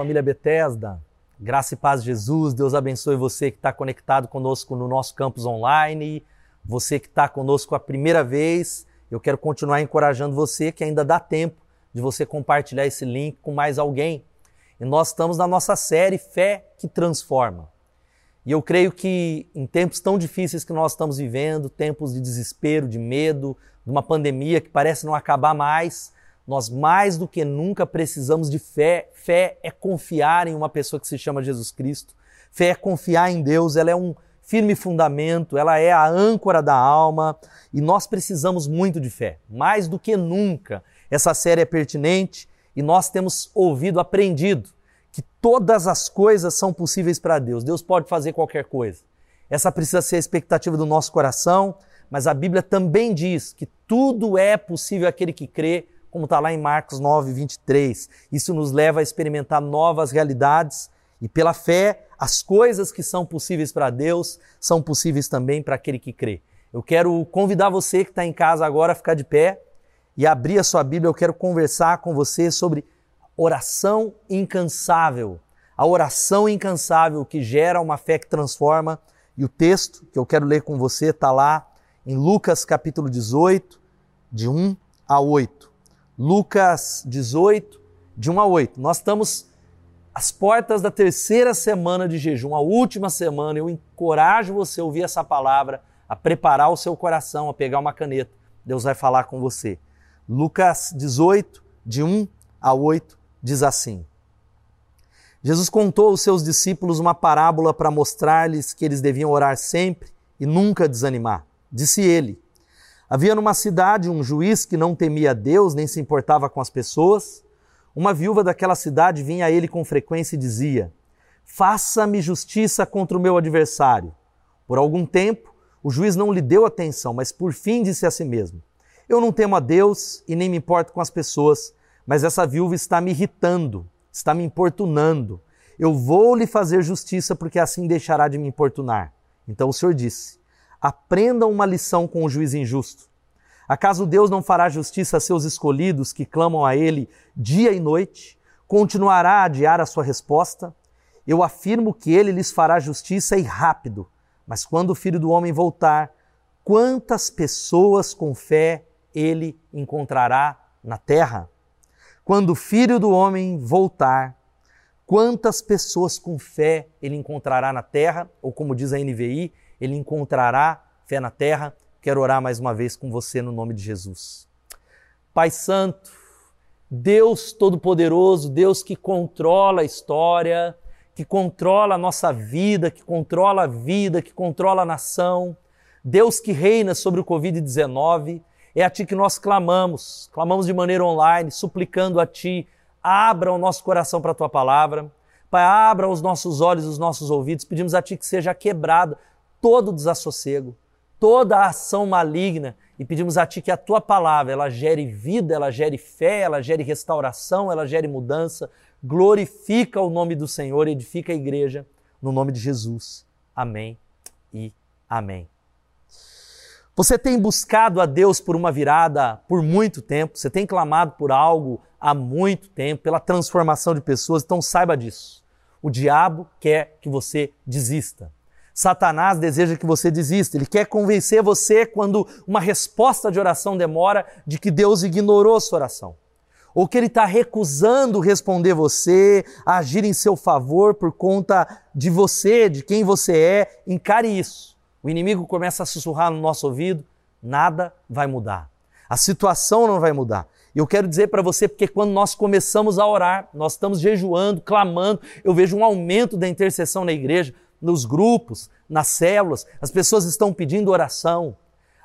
Família Bethesda. Graça e paz Jesus. Deus abençoe você que está conectado conosco no nosso campus online. Você que está conosco a primeira vez. Eu quero continuar encorajando você que ainda dá tempo de você compartilhar esse link com mais alguém. E nós estamos na nossa série Fé que Transforma. E eu creio que em tempos tão difíceis que nós estamos vivendo, tempos de desespero, de medo, de uma pandemia que parece não acabar mais, nós mais do que nunca precisamos de fé. Fé é confiar em uma pessoa que se chama Jesus Cristo. Fé é confiar em Deus, ela é um firme fundamento, ela é a âncora da alma e nós precisamos muito de fé, mais do que nunca. Essa série é pertinente e nós temos ouvido, aprendido que todas as coisas são possíveis para Deus. Deus pode fazer qualquer coisa. Essa precisa ser a expectativa do nosso coração, mas a Bíblia também diz que tudo é possível àquele que crê como está lá em Marcos 9, 23. Isso nos leva a experimentar novas realidades e, pela fé, as coisas que são possíveis para Deus são possíveis também para aquele que crê. Eu quero convidar você que está em casa agora a ficar de pé e abrir a sua Bíblia. Eu quero conversar com você sobre oração incansável. A oração incansável que gera uma fé que transforma. E o texto que eu quero ler com você está lá em Lucas capítulo 18, de 1 a 8. Lucas 18, de 1 a 8. Nós estamos às portas da terceira semana de jejum, a última semana. Eu encorajo você a ouvir essa palavra, a preparar o seu coração, a pegar uma caneta. Deus vai falar com você. Lucas 18, de 1 a 8, diz assim: Jesus contou aos seus discípulos uma parábola para mostrar-lhes que eles deviam orar sempre e nunca desanimar. Disse ele: Havia numa cidade um juiz que não temia Deus nem se importava com as pessoas. Uma viúva daquela cidade vinha a ele com frequência e dizia: Faça-me justiça contra o meu adversário. Por algum tempo, o juiz não lhe deu atenção, mas por fim disse a si mesmo: Eu não temo a Deus e nem me importo com as pessoas, mas essa viúva está me irritando, está me importunando. Eu vou lhe fazer justiça porque assim deixará de me importunar. Então o Senhor disse: aprendam uma lição com o juiz injusto. Acaso Deus não fará justiça a seus escolhidos que clamam a Ele dia e noite? Continuará a adiar a sua resposta? Eu afirmo que Ele lhes fará justiça e rápido. Mas quando o Filho do Homem voltar, quantas pessoas com fé Ele encontrará na terra? Quando o Filho do Homem voltar, quantas pessoas com fé Ele encontrará na terra? Ou como diz a NVI, ele encontrará fé na terra. Quero orar mais uma vez com você no nome de Jesus. Pai Santo, Deus Todo-Poderoso, Deus que controla a história, que controla a nossa vida, que controla a vida, que controla a nação, Deus que reina sobre o Covid-19, é a Ti que nós clamamos, clamamos de maneira online, suplicando a Ti, abra o nosso coração para a Tua palavra. Pai, abra os nossos olhos, os nossos ouvidos, pedimos a Ti que seja quebrada todo desassossego, toda ação maligna e pedimos a Ti que a Tua palavra ela gere vida, ela gere fé, ela gere restauração, ela gere mudança. Glorifica o nome do Senhor, edifica a igreja no nome de Jesus. Amém e amém. Você tem buscado a Deus por uma virada por muito tempo, você tem clamado por algo há muito tempo, pela transformação de pessoas, então saiba disso. O diabo quer que você desista. Satanás deseja que você desista. Ele quer convencer você, quando uma resposta de oração demora, de que Deus ignorou sua oração. Ou que ele está recusando responder você, agir em seu favor por conta de você, de quem você é. Encare isso. O inimigo começa a sussurrar no nosso ouvido: nada vai mudar. A situação não vai mudar. E eu quero dizer para você, porque quando nós começamos a orar, nós estamos jejuando, clamando, eu vejo um aumento da intercessão na igreja nos grupos, nas células, as pessoas estão pedindo oração,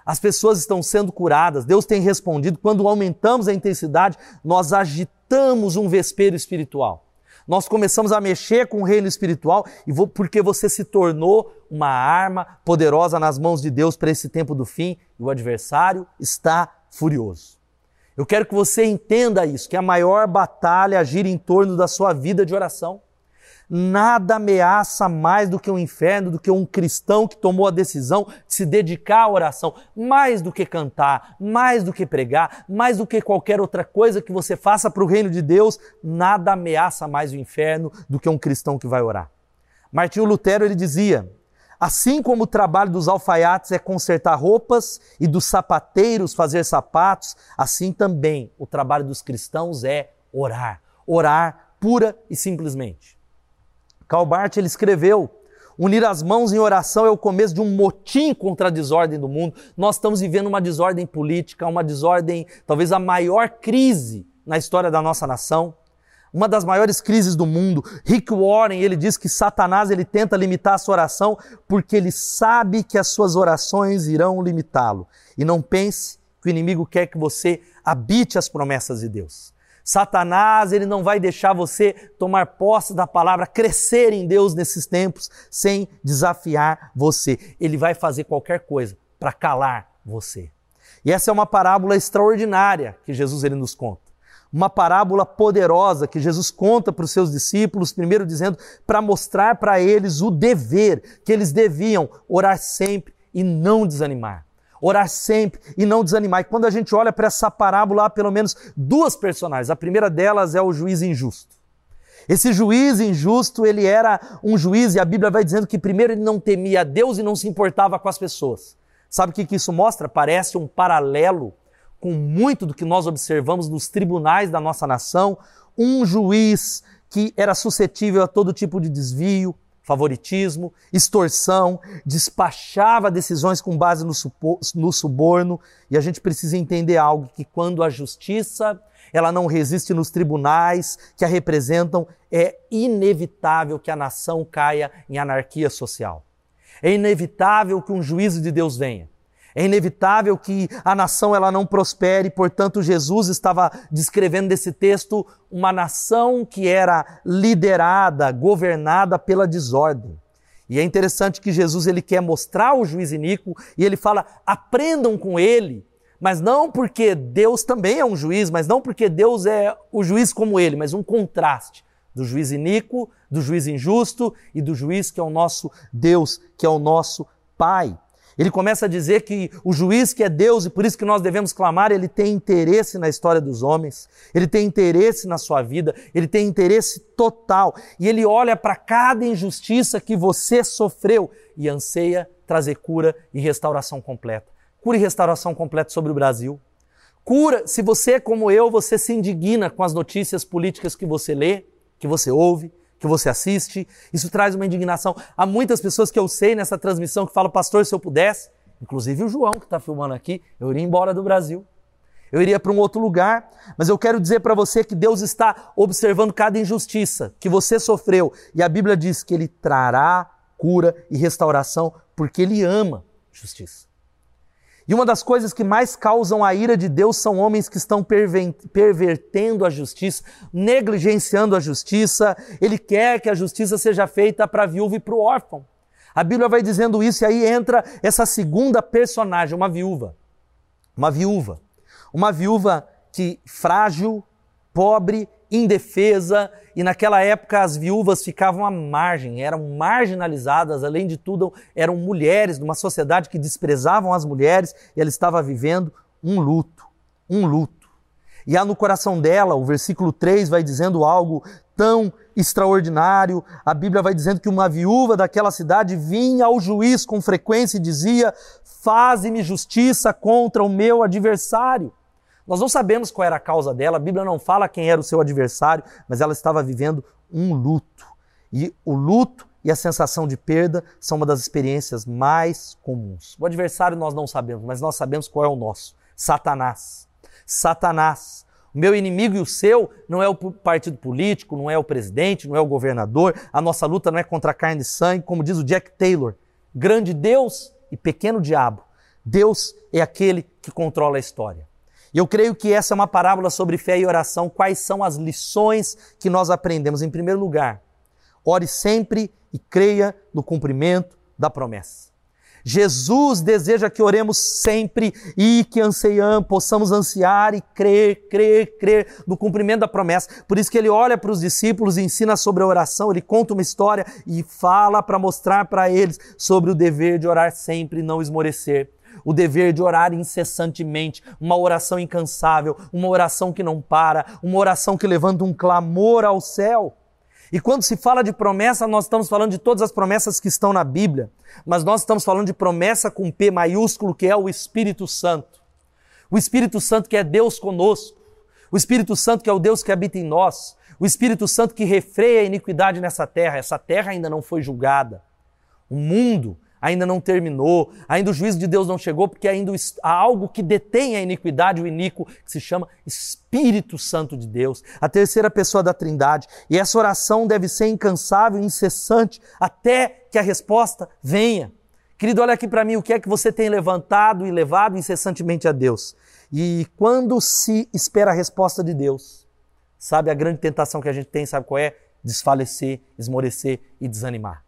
as pessoas estão sendo curadas, Deus tem respondido. Quando aumentamos a intensidade, nós agitamos um vespeiro espiritual. Nós começamos a mexer com o reino espiritual e porque você se tornou uma arma poderosa nas mãos de Deus para esse tempo do fim e o adversário está furioso. Eu quero que você entenda isso, que a maior batalha gira em torno da sua vida de oração. Nada ameaça mais do que o inferno, do que um cristão que tomou a decisão de se dedicar à oração, mais do que cantar, mais do que pregar, mais do que qualquer outra coisa que você faça para o reino de Deus, nada ameaça mais o inferno do que um cristão que vai orar. Martinho Lutero ele dizia: Assim como o trabalho dos alfaiates é consertar roupas e dos sapateiros fazer sapatos, assim também o trabalho dos cristãos é orar. Orar pura e simplesmente. Karl Barth ele escreveu: Unir as mãos em oração é o começo de um motim contra a desordem do mundo. Nós estamos vivendo uma desordem política, uma desordem, talvez a maior crise na história da nossa nação, uma das maiores crises do mundo. Rick Warren, ele diz que Satanás ele tenta limitar a sua oração porque ele sabe que as suas orações irão limitá-lo. E não pense que o inimigo quer que você habite as promessas de Deus. Satanás, ele não vai deixar você tomar posse da palavra, crescer em Deus nesses tempos sem desafiar você. Ele vai fazer qualquer coisa para calar você. E essa é uma parábola extraordinária que Jesus ele nos conta. Uma parábola poderosa que Jesus conta para os seus discípulos, primeiro dizendo para mostrar para eles o dever que eles deviam orar sempre e não desanimar orar sempre e não desanimar. E quando a gente olha para essa parábola, há pelo menos duas personagens. A primeira delas é o juiz injusto. Esse juiz injusto, ele era um juiz, e a Bíblia vai dizendo que primeiro ele não temia Deus e não se importava com as pessoas. Sabe o que isso mostra? Parece um paralelo com muito do que nós observamos nos tribunais da nossa nação. Um juiz que era suscetível a todo tipo de desvio, favoritismo, extorsão, despachava decisões com base no, no, suborno, e a gente precisa entender algo que quando a justiça ela não resiste nos tribunais que a representam, é inevitável que a nação caia em anarquia social. É inevitável que um juízo de Deus venha. É inevitável que a nação ela não prospere, portanto Jesus estava descrevendo nesse texto uma nação que era liderada, governada pela desordem. E é interessante que Jesus ele quer mostrar o juiz iníquo e ele fala: "Aprendam com ele". Mas não porque Deus também é um juiz, mas não porque Deus é o juiz como ele, mas um contraste do juiz iníquo, do juiz injusto e do juiz que é o nosso Deus, que é o nosso Pai. Ele começa a dizer que o juiz que é Deus e por isso que nós devemos clamar, ele tem interesse na história dos homens, ele tem interesse na sua vida, ele tem interesse total e ele olha para cada injustiça que você sofreu e anseia trazer cura e restauração completa. Cura e restauração completa sobre o Brasil. Cura, se você é como eu, você se indigna com as notícias políticas que você lê, que você ouve, que você assiste. Isso traz uma indignação. Há muitas pessoas que eu sei nessa transmissão que falam, pastor, se eu pudesse, inclusive o João que está filmando aqui, eu iria embora do Brasil. Eu iria para um outro lugar, mas eu quero dizer para você que Deus está observando cada injustiça que você sofreu. E a Bíblia diz que Ele trará cura e restauração porque Ele ama justiça. E uma das coisas que mais causam a ira de Deus são homens que estão pervertendo a justiça, negligenciando a justiça. Ele quer que a justiça seja feita para a viúva e para o órfão. A Bíblia vai dizendo isso e aí entra essa segunda personagem, uma viúva. Uma viúva. Uma viúva que frágil, pobre, indefesa, e naquela época as viúvas ficavam à margem, eram marginalizadas, além de tudo, eram mulheres de uma sociedade que desprezavam as mulheres e ela estava vivendo um luto, um luto. E há no coração dela, o versículo 3 vai dizendo algo tão extraordinário. A Bíblia vai dizendo que uma viúva daquela cidade vinha ao juiz com frequência e dizia: Faze-me justiça contra o meu adversário. Nós não sabemos qual era a causa dela, a Bíblia não fala quem era o seu adversário, mas ela estava vivendo um luto. E o luto e a sensação de perda são uma das experiências mais comuns. O adversário nós não sabemos, mas nós sabemos qual é o nosso: Satanás. Satanás. O meu inimigo e o seu não é o partido político, não é o presidente, não é o governador. A nossa luta não é contra carne e sangue, como diz o Jack Taylor. Grande Deus e pequeno diabo. Deus é aquele que controla a história. E eu creio que essa é uma parábola sobre fé e oração. Quais são as lições que nós aprendemos? Em primeiro lugar, ore sempre e creia no cumprimento da promessa. Jesus deseja que oremos sempre e que anseiamos, possamos ansiar e crer, crer, crer no cumprimento da promessa. Por isso que ele olha para os discípulos e ensina sobre a oração, ele conta uma história e fala para mostrar para eles sobre o dever de orar sempre e não esmorecer o dever de orar incessantemente, uma oração incansável, uma oração que não para, uma oração que levanta um clamor ao céu. E quando se fala de promessa, nós estamos falando de todas as promessas que estão na Bíblia, mas nós estamos falando de promessa com P maiúsculo, que é o Espírito Santo. O Espírito Santo que é Deus conosco, o Espírito Santo que é o Deus que habita em nós, o Espírito Santo que refreia a iniquidade nessa terra. Essa terra ainda não foi julgada. O mundo ainda não terminou, ainda o juízo de Deus não chegou, porque ainda há algo que detém a iniquidade, o iníquo, que se chama Espírito Santo de Deus, a terceira pessoa da Trindade. E essa oração deve ser incansável, incessante, até que a resposta venha. Querido, olha aqui para mim o que é que você tem levantado e levado incessantemente a Deus. E quando se espera a resposta de Deus, sabe a grande tentação que a gente tem, sabe qual é? Desfalecer, esmorecer e desanimar.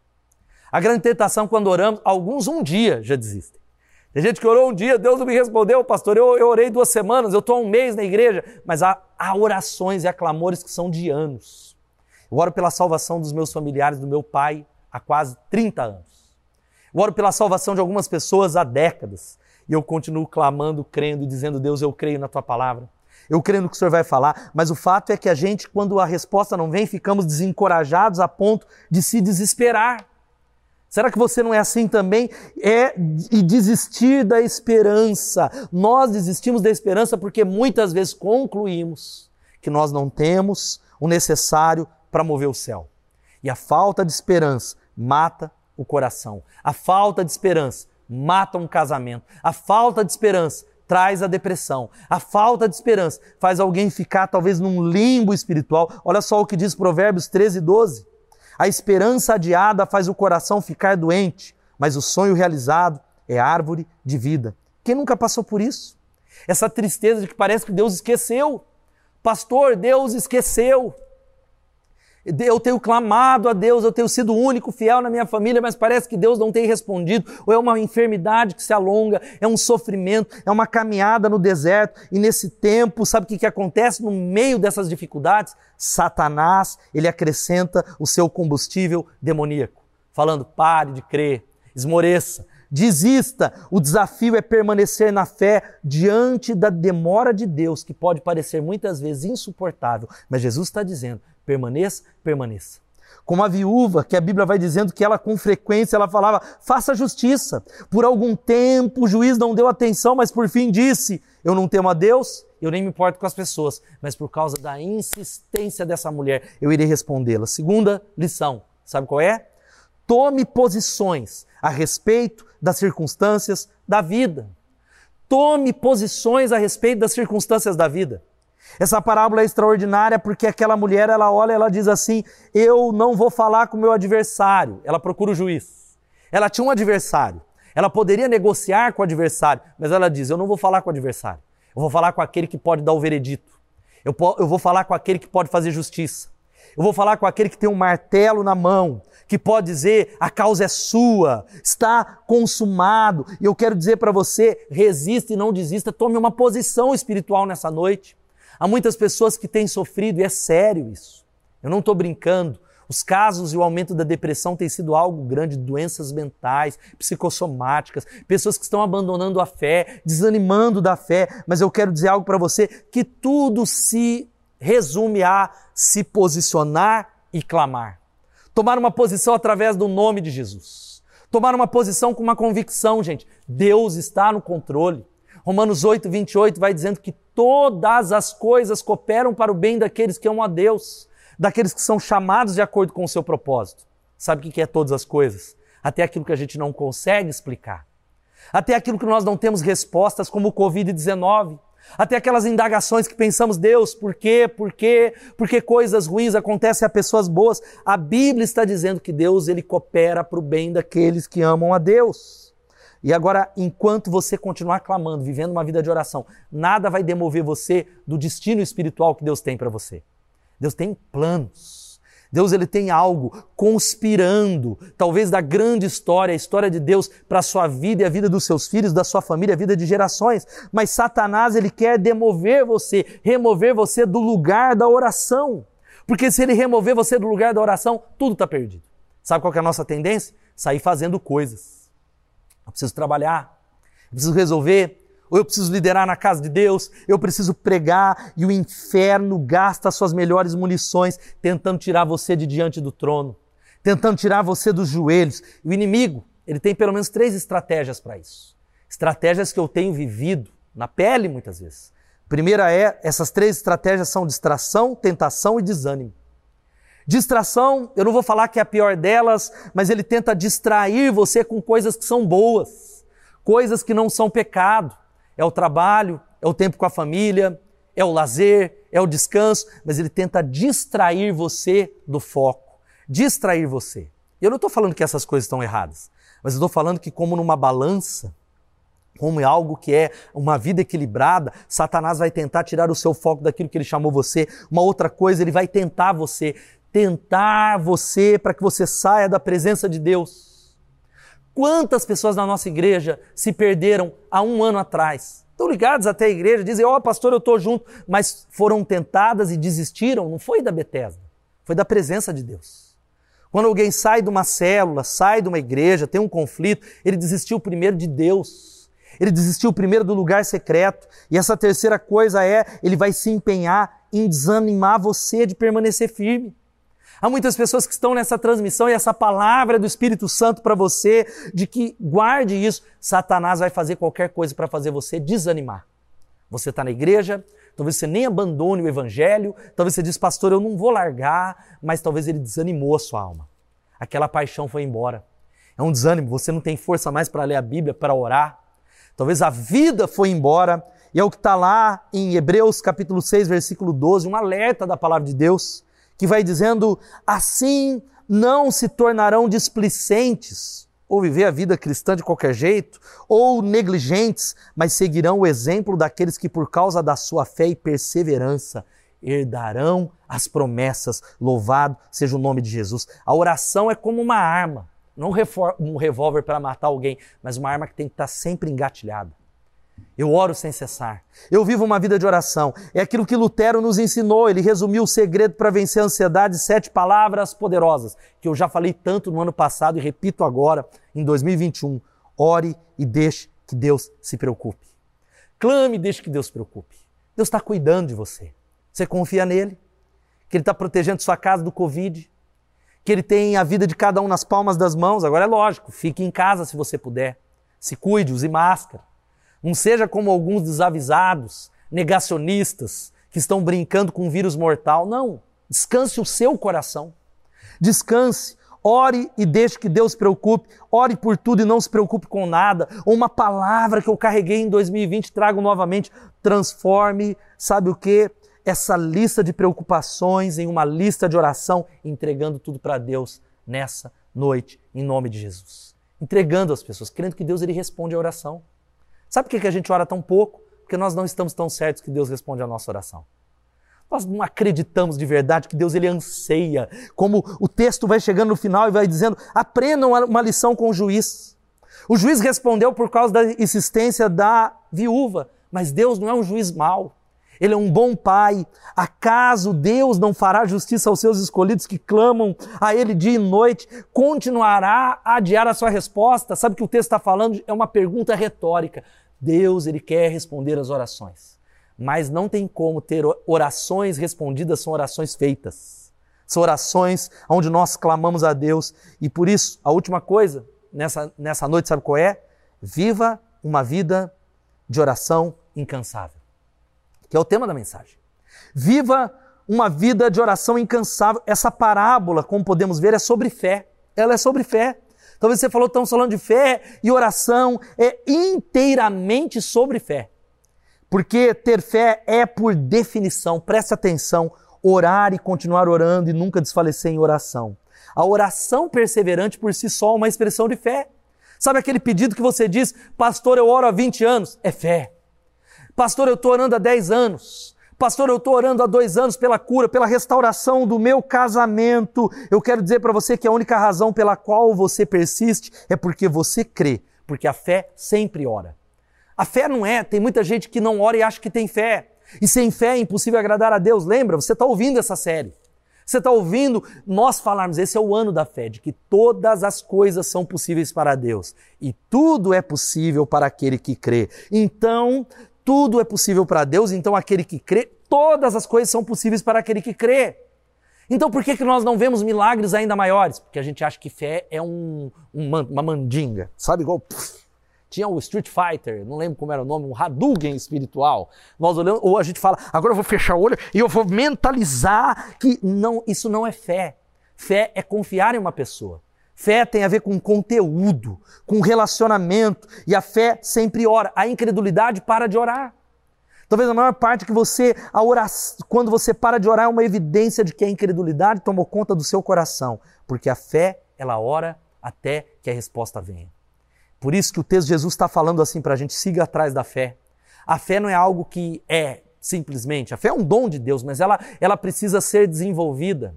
A grande tentação quando oramos, alguns um dia já desistem. Tem gente que orou um dia, Deus não me respondeu, pastor, eu, eu orei duas semanas, eu estou há um mês na igreja, mas há, há orações e há clamores que são de anos. Eu oro pela salvação dos meus familiares, do meu pai, há quase 30 anos. Eu oro pela salvação de algumas pessoas há décadas. E eu continuo clamando, crendo e dizendo, Deus, eu creio na tua palavra. Eu creio no que o Senhor vai falar, mas o fato é que a gente, quando a resposta não vem, ficamos desencorajados a ponto de se desesperar. Será que você não é assim também? É e desistir da esperança. Nós desistimos da esperança porque muitas vezes concluímos que nós não temos o necessário para mover o céu. E a falta de esperança mata o coração. A falta de esperança mata um casamento. A falta de esperança traz a depressão. A falta de esperança faz alguém ficar talvez num limbo espiritual. Olha só o que diz Provérbios 13, 12. A esperança adiada faz o coração ficar doente, mas o sonho realizado é árvore de vida. Quem nunca passou por isso? Essa tristeza de que parece que Deus esqueceu. Pastor, Deus esqueceu. Eu tenho clamado a Deus, eu tenho sido único fiel na minha família, mas parece que Deus não tem respondido. Ou é uma enfermidade que se alonga, é um sofrimento, é uma caminhada no deserto. E nesse tempo, sabe o que, que acontece no meio dessas dificuldades? Satanás, ele acrescenta o seu combustível demoníaco, falando: pare de crer, esmoreça, desista. O desafio é permanecer na fé diante da demora de Deus, que pode parecer muitas vezes insuportável, mas Jesus está dizendo: permaneça, permaneça. Como a viúva, que a Bíblia vai dizendo que ela com frequência ela falava: faça justiça. Por algum tempo o juiz não deu atenção, mas por fim disse: eu não temo a Deus, eu nem me importo com as pessoas, mas por causa da insistência dessa mulher, eu irei respondê-la. Segunda lição, sabe qual é? Tome posições a respeito das circunstâncias da vida. Tome posições a respeito das circunstâncias da vida. Essa parábola é extraordinária porque aquela mulher, ela olha, ela diz assim: "Eu não vou falar com o meu adversário". Ela procura o juiz. Ela tinha um adversário. Ela poderia negociar com o adversário, mas ela diz: "Eu não vou falar com o adversário. Eu vou falar com aquele que pode dar o veredito. Eu, eu vou falar com aquele que pode fazer justiça. Eu vou falar com aquele que tem um martelo na mão, que pode dizer: a causa é sua, está consumado. E eu quero dizer para você: resista e não desista, tome uma posição espiritual nessa noite. Há muitas pessoas que têm sofrido, e é sério isso. Eu não estou brincando. Os casos e o aumento da depressão tem sido algo grande, doenças mentais, psicossomáticas, pessoas que estão abandonando a fé, desanimando da fé. Mas eu quero dizer algo para você: que tudo se resume a se posicionar e clamar. Tomar uma posição através do nome de Jesus. Tomar uma posição com uma convicção, gente. Deus está no controle. Romanos 8, 28 vai dizendo que todas as coisas cooperam para o bem daqueles que amam a Deus, daqueles que são chamados de acordo com o seu propósito. Sabe o que é todas as coisas? Até aquilo que a gente não consegue explicar. Até aquilo que nós não temos respostas, como o Covid-19. Até aquelas indagações que pensamos, Deus, por quê? Por quê? Por que coisas ruins acontecem a pessoas boas? A Bíblia está dizendo que Deus ele coopera para o bem daqueles que amam a Deus. E agora, enquanto você continuar clamando, vivendo uma vida de oração, nada vai demover você do destino espiritual que Deus tem para você. Deus tem planos. Deus ele tem algo conspirando, talvez da grande história, a história de Deus para a sua vida e a vida dos seus filhos, da sua família, a vida de gerações. Mas Satanás ele quer demover você, remover você do lugar da oração. Porque se ele remover você do lugar da oração, tudo está perdido. Sabe qual é a nossa tendência? Sair fazendo coisas. Eu preciso trabalhar, eu preciso resolver, ou eu preciso liderar na casa de Deus, eu preciso pregar e o inferno gasta suas melhores munições tentando tirar você de diante do trono, tentando tirar você dos joelhos. O inimigo, ele tem pelo menos três estratégias para isso. Estratégias que eu tenho vivido na pele muitas vezes. Primeira é, essas três estratégias são distração, tentação e desânimo. Distração, eu não vou falar que é a pior delas, mas ele tenta distrair você com coisas que são boas, coisas que não são pecado é o trabalho, é o tempo com a família, é o lazer, é o descanso, mas ele tenta distrair você do foco, distrair você. Eu não estou falando que essas coisas estão erradas, mas eu estou falando que, como numa balança, como é algo que é uma vida equilibrada, Satanás vai tentar tirar o seu foco daquilo que ele chamou você. Uma outra coisa, ele vai tentar você, tentar você para que você saia da presença de Deus. Quantas pessoas na nossa igreja se perderam há um ano atrás? Estão ligados até a igreja, dizem, ó oh, pastor, eu estou junto, mas foram tentadas e desistiram. Não foi da Bethesda, foi da presença de Deus. Quando alguém sai de uma célula, sai de uma igreja, tem um conflito, ele desistiu primeiro de Deus. Ele desistiu primeiro do lugar secreto. E essa terceira coisa é, ele vai se empenhar em desanimar você de permanecer firme. Há muitas pessoas que estão nessa transmissão e essa palavra do Espírito Santo para você, de que guarde isso. Satanás vai fazer qualquer coisa para fazer você desanimar. Você está na igreja, talvez você nem abandone o evangelho, talvez você diz, pastor, eu não vou largar, mas talvez ele desanimou a sua alma. Aquela paixão foi embora. É um desânimo, você não tem força mais para ler a Bíblia, para orar. Talvez a vida foi embora, e é o que está lá em Hebreus capítulo 6, versículo 12, um alerta da palavra de Deus que vai dizendo: assim não se tornarão displicentes, ou viver a vida cristã de qualquer jeito, ou negligentes, mas seguirão o exemplo daqueles que, por causa da sua fé e perseverança, herdarão as promessas. Louvado seja o nome de Jesus. A oração é como uma arma, não um revólver para matar alguém, mas uma arma que tem que estar sempre engatilhada. Eu oro sem cessar. Eu vivo uma vida de oração. É aquilo que Lutero nos ensinou. Ele resumiu o segredo para vencer a ansiedade, sete palavras poderosas, que eu já falei tanto no ano passado e repito agora, em 2021. Ore e deixe que Deus se preocupe. Clame e deixe que Deus se preocupe. Deus está cuidando de você. Você confia nele? Que Ele está protegendo sua casa do Covid? Que Ele tem a vida de cada um nas palmas das mãos? Agora é lógico, fique em casa se você puder. Se cuide, use máscara. Não seja como alguns desavisados, negacionistas, que estão brincando com um vírus mortal. Não. Descanse o seu coração. Descanse. Ore e deixe que Deus se preocupe. Ore por tudo e não se preocupe com nada. Uma palavra que eu carreguei em 2020, trago novamente. Transforme, sabe o que? Essa lista de preocupações em uma lista de oração, entregando tudo para Deus nessa noite, em nome de Jesus. Entregando as pessoas, crendo que Deus ele responde a oração. Sabe por que a gente ora tão pouco? Porque nós não estamos tão certos que Deus responde a nossa oração. Nós não acreditamos de verdade que Deus ele anseia. Como o texto vai chegando no final e vai dizendo: aprendam uma lição com o juiz. O juiz respondeu por causa da insistência da viúva, mas Deus não é um juiz mau. Ele é um bom pai. Acaso Deus não fará justiça aos seus escolhidos que clamam a Ele dia e noite? Continuará a adiar a sua resposta? Sabe o que o texto está falando? É uma pergunta retórica. Deus, Ele quer responder as orações. Mas não tem como ter orações respondidas, são orações feitas. São orações onde nós clamamos a Deus. E por isso, a última coisa nessa, nessa noite, sabe qual é? Viva uma vida de oração incansável que é o tema da mensagem. Viva uma vida de oração incansável. Essa parábola, como podemos ver, é sobre fé. Ela é sobre fé. Talvez você falou, estamos falando de fé e oração é inteiramente sobre fé. Porque ter fé é, por definição, preste atenção, orar e continuar orando e nunca desfalecer em oração. A oração perseverante por si só é uma expressão de fé. Sabe aquele pedido que você diz, pastor, eu oro há 20 anos? É fé. Pastor, eu estou orando há 10 anos. Pastor, eu estou orando há dois anos pela cura, pela restauração do meu casamento. Eu quero dizer para você que a única razão pela qual você persiste é porque você crê, porque a fé sempre ora. A fé não é, tem muita gente que não ora e acha que tem fé. E sem fé é impossível agradar a Deus. Lembra? Você está ouvindo essa série. Você está ouvindo nós falarmos, esse é o ano da fé, de que todas as coisas são possíveis para Deus. E tudo é possível para aquele que crê. Então, tudo é possível para Deus, então aquele que crê, todas as coisas são possíveis para aquele que crê. Então por que, que nós não vemos milagres ainda maiores? Porque a gente acha que fé é um, uma, uma mandinga, sabe? Igual. Tinha o Street Fighter, não lembro como era o nome, um Hadouken espiritual. Nós olhamos, ou a gente fala, agora eu vou fechar o olho e eu vou mentalizar que não, isso não é fé. Fé é confiar em uma pessoa. Fé tem a ver com conteúdo, com relacionamento, e a fé sempre ora. A incredulidade para de orar. Talvez a maior parte que você, a oração, quando você para de orar, é uma evidência de que a incredulidade tomou conta do seu coração, porque a fé, ela ora até que a resposta venha. Por isso que o texto de Jesus está falando assim para a gente, siga atrás da fé. A fé não é algo que é simplesmente, a fé é um dom de Deus, mas ela, ela precisa ser desenvolvida.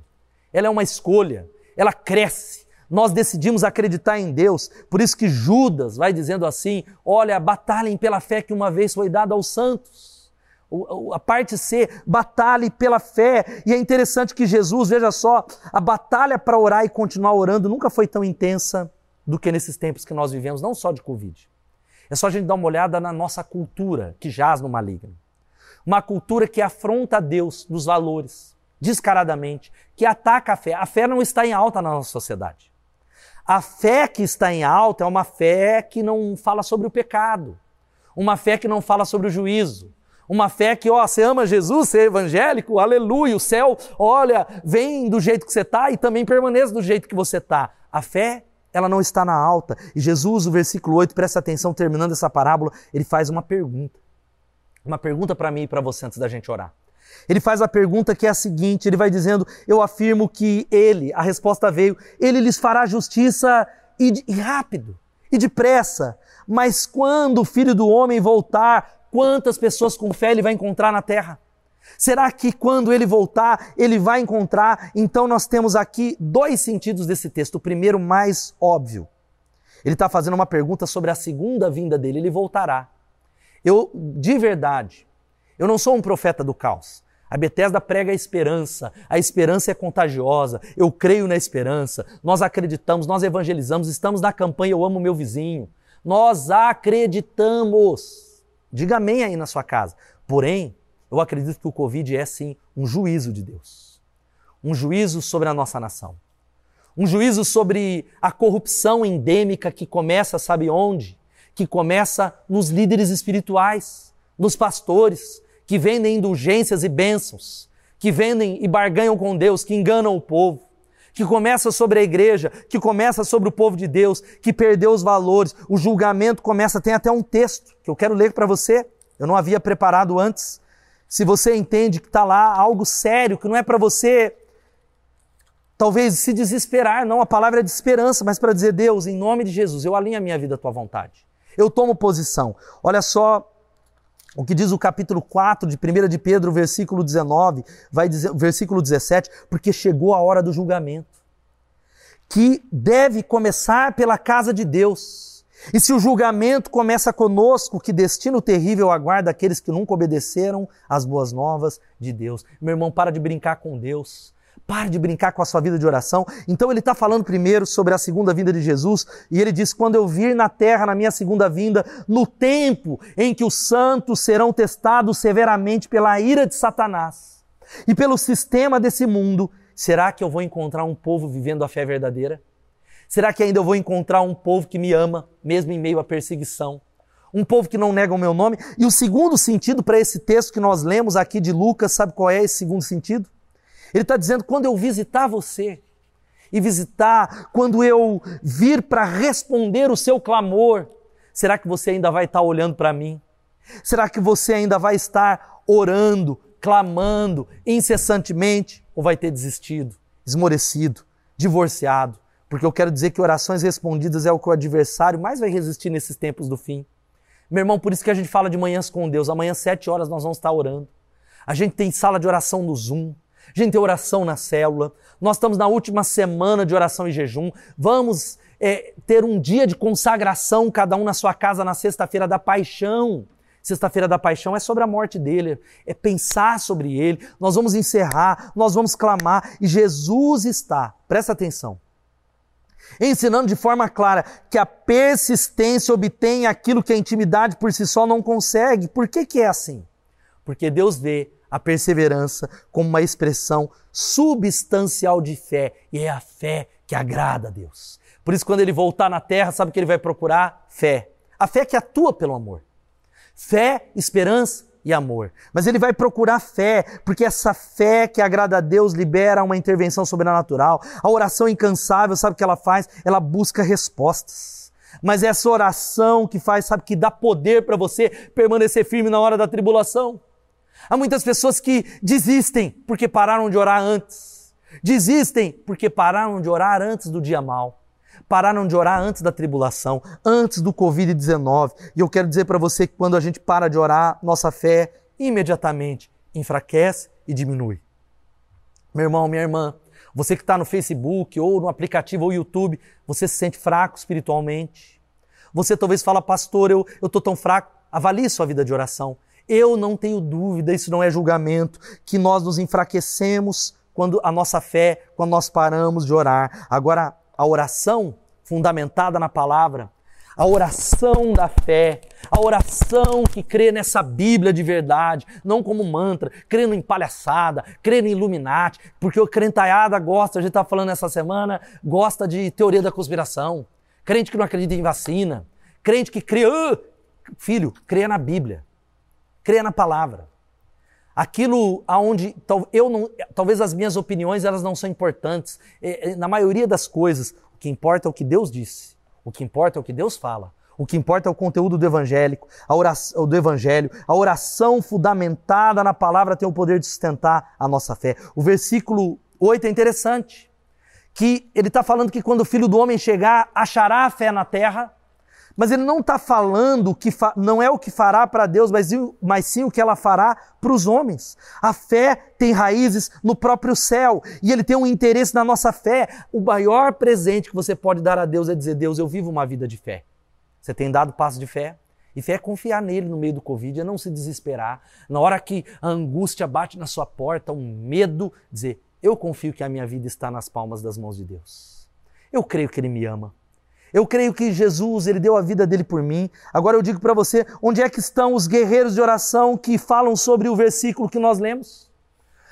Ela é uma escolha, ela cresce, nós decidimos acreditar em Deus. Por isso que Judas vai dizendo assim: olha, batalhem pela fé que uma vez foi dada aos santos. A parte C, batalhe pela fé. E é interessante que Jesus, veja só, a batalha para orar e continuar orando nunca foi tão intensa do que nesses tempos que nós vivemos, não só de Covid. É só a gente dar uma olhada na nossa cultura que jaz no maligno. Uma cultura que afronta Deus nos valores, descaradamente, que ataca a fé. A fé não está em alta na nossa sociedade. A fé que está em alta é uma fé que não fala sobre o pecado, uma fé que não fala sobre o juízo, uma fé que, ó, você ama Jesus, você é evangélico, aleluia, o céu, olha, vem do jeito que você está e também permaneça do jeito que você está. A fé, ela não está na alta. E Jesus, o versículo 8, presta atenção, terminando essa parábola, ele faz uma pergunta. Uma pergunta para mim e para você antes da gente orar. Ele faz a pergunta que é a seguinte: ele vai dizendo, Eu afirmo que ele, a resposta veio, ele lhes fará justiça e, e rápido e depressa. Mas quando o filho do homem voltar, quantas pessoas com fé ele vai encontrar na terra? Será que quando ele voltar, ele vai encontrar? Então nós temos aqui dois sentidos desse texto. O primeiro, mais óbvio. Ele está fazendo uma pergunta sobre a segunda vinda dele. Ele voltará. Eu, de verdade, eu não sou um profeta do caos. A Bethesda prega a esperança. A esperança é contagiosa. Eu creio na esperança. Nós acreditamos, nós evangelizamos, estamos na campanha Eu amo meu vizinho. Nós acreditamos. Diga amém aí na sua casa. Porém, eu acredito que o Covid é sim um juízo de Deus. Um juízo sobre a nossa nação. Um juízo sobre a corrupção endêmica que começa, sabe onde? Que começa nos líderes espirituais, nos pastores, que vendem indulgências e bênçãos, que vendem e barganham com Deus, que enganam o povo, que começa sobre a igreja, que começa sobre o povo de Deus, que perdeu os valores, o julgamento começa, tem até um texto que eu quero ler para você, eu não havia preparado antes. Se você entende que está lá algo sério, que não é para você talvez se desesperar, não, a palavra é de esperança, mas para dizer, Deus, em nome de Jesus, eu alinho a minha vida à tua vontade. Eu tomo posição. Olha só o que diz o capítulo 4 de 1 de Pedro, versículo 19, vai dizer, versículo 17, porque chegou a hora do julgamento, que deve começar pela casa de Deus. E se o julgamento começa conosco, que destino terrível aguarda aqueles que nunca obedeceram às boas novas de Deus. Meu irmão, para de brincar com Deus. Pare de brincar com a sua vida de oração. Então ele está falando primeiro sobre a segunda vinda de Jesus e ele diz: quando eu vir na terra na minha segunda vinda, no tempo em que os santos serão testados severamente pela ira de Satanás e pelo sistema desse mundo, será que eu vou encontrar um povo vivendo a fé verdadeira? Será que ainda eu vou encontrar um povo que me ama, mesmo em meio à perseguição? Um povo que não nega o meu nome? E o segundo sentido para esse texto que nós lemos aqui de Lucas, sabe qual é esse segundo sentido? Ele está dizendo: quando eu visitar você, e visitar, quando eu vir para responder o seu clamor, será que você ainda vai estar tá olhando para mim? Será que você ainda vai estar orando, clamando incessantemente, ou vai ter desistido, esmorecido, divorciado? Porque eu quero dizer que orações respondidas é o que o adversário mais vai resistir nesses tempos do fim. Meu irmão, por isso que a gente fala de manhãs com Deus. Amanhã, sete horas, nós vamos estar orando. A gente tem sala de oração no Zoom. Gente tem oração na célula. Nós estamos na última semana de oração e jejum. Vamos é, ter um dia de consagração, cada um na sua casa, na sexta-feira da paixão. Sexta-feira da paixão é sobre a morte dele, é pensar sobre ele. Nós vamos encerrar, nós vamos clamar e Jesus está, presta atenção, ensinando de forma clara que a persistência obtém aquilo que a intimidade por si só não consegue. Por que, que é assim? Porque Deus vê a perseverança como uma expressão substancial de fé e é a fé que agrada a Deus. Por isso, quando ele voltar na terra, sabe o que ele vai procurar? Fé. A fé que atua pelo amor. Fé, esperança e amor. Mas ele vai procurar fé, porque essa fé que agrada a Deus libera uma intervenção sobrenatural. A oração incansável, sabe o que ela faz? Ela busca respostas. Mas essa oração que faz, sabe, que dá poder para você permanecer firme na hora da tribulação. Há muitas pessoas que desistem porque pararam de orar antes. Desistem porque pararam de orar antes do dia mal pararam de orar antes da tribulação, antes do Covid-19. E eu quero dizer para você que quando a gente para de orar, nossa fé imediatamente enfraquece e diminui. Meu irmão, minha irmã, você que está no Facebook ou no aplicativo ou YouTube, você se sente fraco espiritualmente. Você talvez fala, pastor, eu estou tão fraco. Avalie sua vida de oração. Eu não tenho dúvida, isso não é julgamento, que nós nos enfraquecemos quando a nossa fé, quando nós paramos de orar. Agora, a oração fundamentada na palavra, a oração da fé, a oração que crê nessa Bíblia de verdade, não como mantra, crendo em palhaçada, crendo em Illuminati, porque o crentaiada gosta, a gente está falando essa semana, gosta de teoria da conspiração, crente que não acredita em vacina, crente que crê, uh, filho, creia na Bíblia, creia na palavra. Aquilo aonde eu não, talvez as minhas opiniões elas não são importantes. Na maioria das coisas, o que importa é o que Deus disse. O que importa é o que Deus fala. O que importa é o conteúdo do evangélico, a oração, do evangelho. A oração fundamentada na palavra tem o poder de sustentar a nossa fé. O versículo 8 é interessante, que ele está falando que quando o Filho do Homem chegar, achará a fé na terra. Mas ele não está falando que não é o que fará para Deus, mas, mas sim o que ela fará para os homens. A fé tem raízes no próprio céu e ele tem um interesse na nossa fé. O maior presente que você pode dar a Deus é dizer: Deus, eu vivo uma vida de fé. Você tem dado passo de fé? E fé é confiar nele no meio do Covid, é não se desesperar. Na hora que a angústia bate na sua porta, um medo, dizer: Eu confio que a minha vida está nas palmas das mãos de Deus. Eu creio que ele me ama. Eu creio que Jesus, ele deu a vida dele por mim. Agora eu digo para você, onde é que estão os guerreiros de oração que falam sobre o versículo que nós lemos?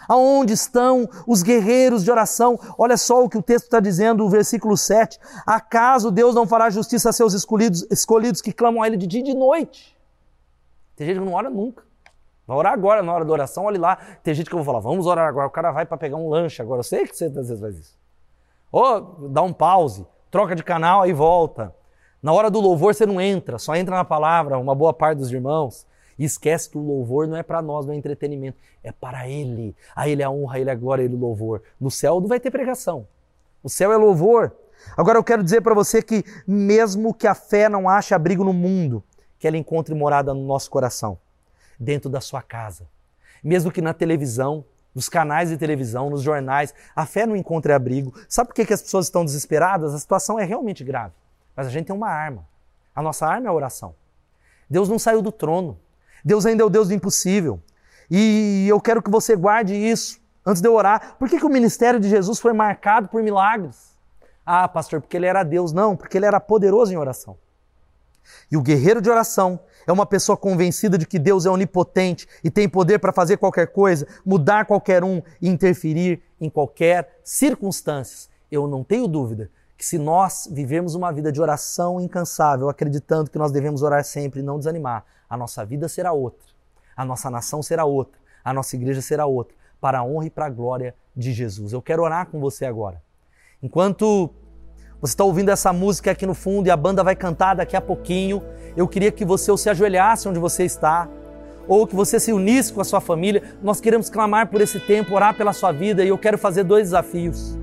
Aonde estão os guerreiros de oração? Olha só o que o texto está dizendo, o versículo 7. Acaso Deus não fará justiça a seus escolhidos, escolhidos que clamam a Ele de dia e de noite? Tem gente que não ora nunca. Vai orar agora na hora da oração, olhe lá. Tem gente que eu vou falar, vamos orar agora. O cara vai para pegar um lanche agora. Eu sei que você às vezes faz isso. Ou dá um pause troca de canal, aí volta. Na hora do louvor você não entra, só entra na palavra, uma boa parte dos irmãos. E esquece que o louvor não é para nós, não é entretenimento, é para Ele. A Ele a honra, a Ele a glória, a Ele o louvor. No céu não vai ter pregação. O céu é louvor. Agora eu quero dizer para você que, mesmo que a fé não ache abrigo no mundo, que ela encontre morada no nosso coração, dentro da sua casa. Mesmo que na televisão, nos canais de televisão, nos jornais, a fé não encontra abrigo. Sabe por que, que as pessoas estão desesperadas? A situação é realmente grave. Mas a gente tem uma arma. A nossa arma é a oração. Deus não saiu do trono. Deus ainda é o Deus do impossível. E eu quero que você guarde isso antes de eu orar. Por que, que o ministério de Jesus foi marcado por milagres? Ah, pastor, porque ele era Deus. Não, porque ele era poderoso em oração. E o guerreiro de oração é uma pessoa convencida de que Deus é onipotente e tem poder para fazer qualquer coisa, mudar qualquer um e interferir em qualquer circunstância. Eu não tenho dúvida que se nós vivermos uma vida de oração incansável, acreditando que nós devemos orar sempre e não desanimar, a nossa vida será outra, a nossa nação será outra, a nossa igreja será outra, para a honra e para a glória de Jesus. Eu quero orar com você agora. Enquanto você está ouvindo essa música aqui no fundo e a banda vai cantar daqui a pouquinho. Eu queria que você ou se ajoelhasse onde você está, ou que você se unisse com a sua família. Nós queremos clamar por esse tempo, orar pela sua vida e eu quero fazer dois desafios.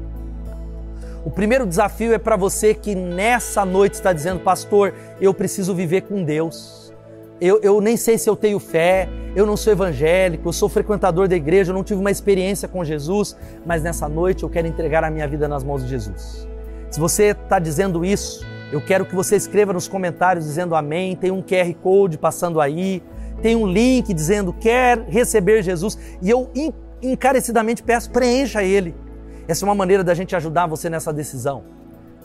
O primeiro desafio é para você que nessa noite está dizendo, pastor, eu preciso viver com Deus. eu, eu nem sei se eu tenho fé, eu não sou evangélico, eu sou frequentador da igreja, eu não tive uma experiência com Jesus, mas nessa noite eu quero entregar a minha vida nas mãos de Jesus. Se você está dizendo isso, eu quero que você escreva nos comentários dizendo amém. Tem um QR Code passando aí, tem um link dizendo quer receber Jesus e eu encarecidamente peço, preencha ele. Essa é uma maneira da gente ajudar você nessa decisão.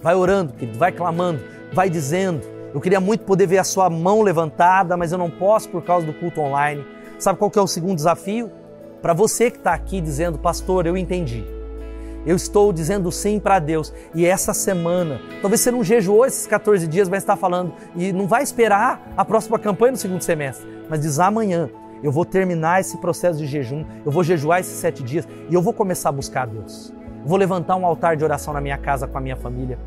Vai orando, querido, vai clamando, vai dizendo. Eu queria muito poder ver a sua mão levantada, mas eu não posso por causa do culto online. Sabe qual que é o segundo desafio? Para você que está aqui dizendo, pastor, eu entendi. Eu estou dizendo sim para Deus. E essa semana, talvez você não jejuou esses 14 dias, mas está falando, e não vai esperar a próxima campanha no segundo semestre, mas diz amanhã. Eu vou terminar esse processo de jejum, eu vou jejuar esses sete dias e eu vou começar a buscar Deus. Eu vou levantar um altar de oração na minha casa com a minha família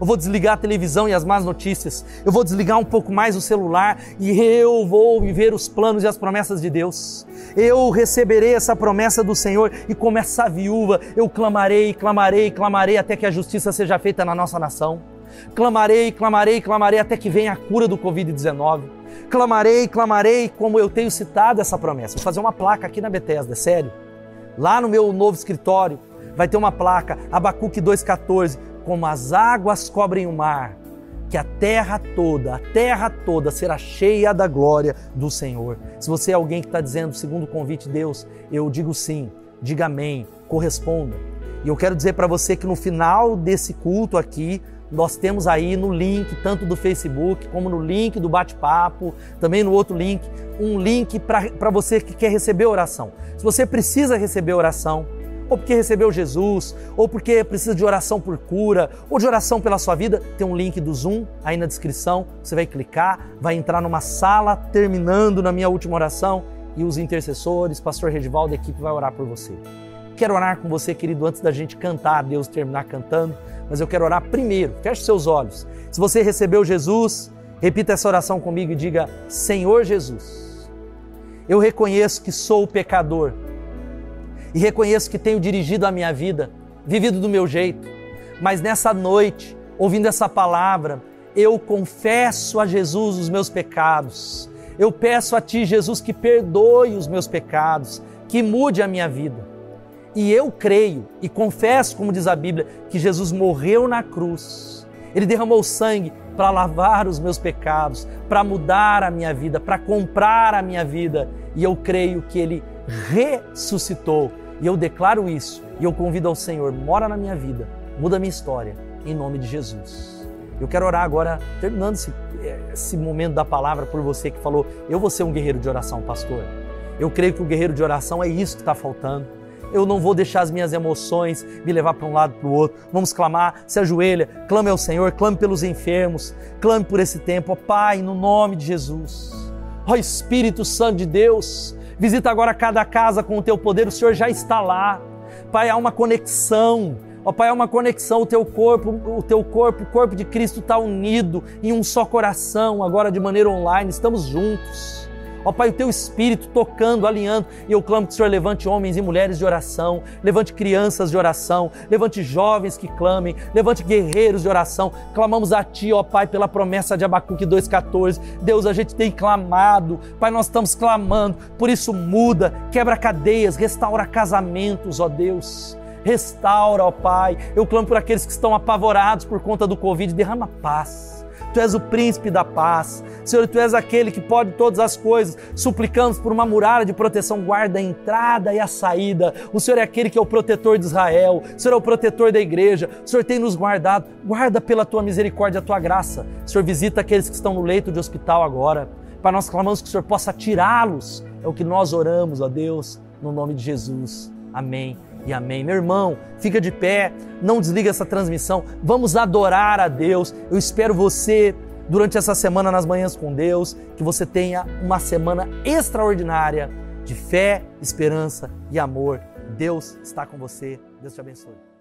eu vou desligar a televisão e as más notícias, eu vou desligar um pouco mais o celular e eu vou viver os planos e as promessas de Deus. Eu receberei essa promessa do Senhor e como essa viúva, eu clamarei, clamarei, clamarei até que a justiça seja feita na nossa nação. Clamarei, clamarei, clamarei até que venha a cura do Covid-19. Clamarei, clamarei, como eu tenho citado essa promessa. Vou fazer uma placa aqui na Bethesda, sério. Lá no meu novo escritório vai ter uma placa, Abacuque 2,14 como as águas cobrem o mar, que a terra toda, a terra toda será cheia da glória do Senhor. Se você é alguém que está dizendo, segundo o convite de Deus, eu digo sim, diga amém, corresponda. E eu quero dizer para você que no final desse culto aqui, nós temos aí no link, tanto do Facebook como no link do bate-papo, também no outro link, um link para você que quer receber oração. Se você precisa receber oração, ou porque recebeu Jesus, ou porque precisa de oração por cura, ou de oração pela sua vida, tem um link do Zoom aí na descrição. Você vai clicar, vai entrar numa sala terminando na minha última oração e os intercessores, pastor Regivaldo, a equipe vai orar por você. Quero orar com você, querido, antes da gente cantar, Deus terminar cantando, mas eu quero orar primeiro. Feche seus olhos. Se você recebeu Jesus, repita essa oração comigo e diga: Senhor Jesus, eu reconheço que sou pecador e reconheço que tenho dirigido a minha vida, vivido do meu jeito. Mas nessa noite, ouvindo essa palavra, eu confesso a Jesus os meus pecados. Eu peço a Ti, Jesus, que perdoe os meus pecados, que mude a minha vida. E eu creio e confesso, como diz a Bíblia, que Jesus morreu na cruz. Ele derramou sangue para lavar os meus pecados, para mudar a minha vida, para comprar a minha vida. E eu creio que Ele ressuscitou e eu declaro isso e eu convido ao Senhor, mora na minha vida, muda a minha história, em nome de Jesus. Eu quero orar agora, terminando esse, esse momento da palavra por você que falou, eu vou ser um guerreiro de oração, pastor. Eu creio que o guerreiro de oração é isso que está faltando. Eu não vou deixar as minhas emoções me levar para um lado para o outro. Vamos clamar, se ajoelha, clame ao Senhor, clame pelos enfermos, clame por esse tempo, ó Pai, no nome de Jesus. Ó Espírito Santo de Deus, Visita agora cada casa com o teu poder, o Senhor já está lá. Pai, há uma conexão. Ó Pai, há uma conexão, o teu corpo, o teu corpo, o corpo de Cristo está unido em um só coração, agora de maneira online, estamos juntos. Ó Pai, o teu espírito tocando, alinhando. E eu clamo que o Senhor levante homens e mulheres de oração, levante crianças de oração, levante jovens que clamem, levante guerreiros de oração. Clamamos a Ti, ó Pai, pela promessa de Abacuque 2,14. Deus, a gente tem clamado, Pai, nós estamos clamando, por isso muda, quebra cadeias, restaura casamentos, ó Deus. Restaura, ó Pai. Eu clamo por aqueles que estão apavorados por conta do Covid, derrama paz Tu és o príncipe da paz. Senhor, Tu és aquele que pode todas as coisas. Suplicamos por uma muralha de proteção, guarda a entrada e a saída. O Senhor é aquele que é o protetor de Israel. O Senhor é o protetor da igreja. O Senhor tem nos guardado. Guarda pela Tua misericórdia, a Tua graça. O Senhor visita aqueles que estão no leito de hospital agora. Para nós clamamos que o Senhor possa tirá-los. É o que nós oramos, ó Deus, no nome de Jesus. Amém e amém. Meu irmão, fica de pé, não desliga essa transmissão. Vamos adorar a Deus. Eu espero você durante essa semana nas manhãs com Deus, que você tenha uma semana extraordinária de fé, esperança e amor. Deus está com você. Deus te abençoe.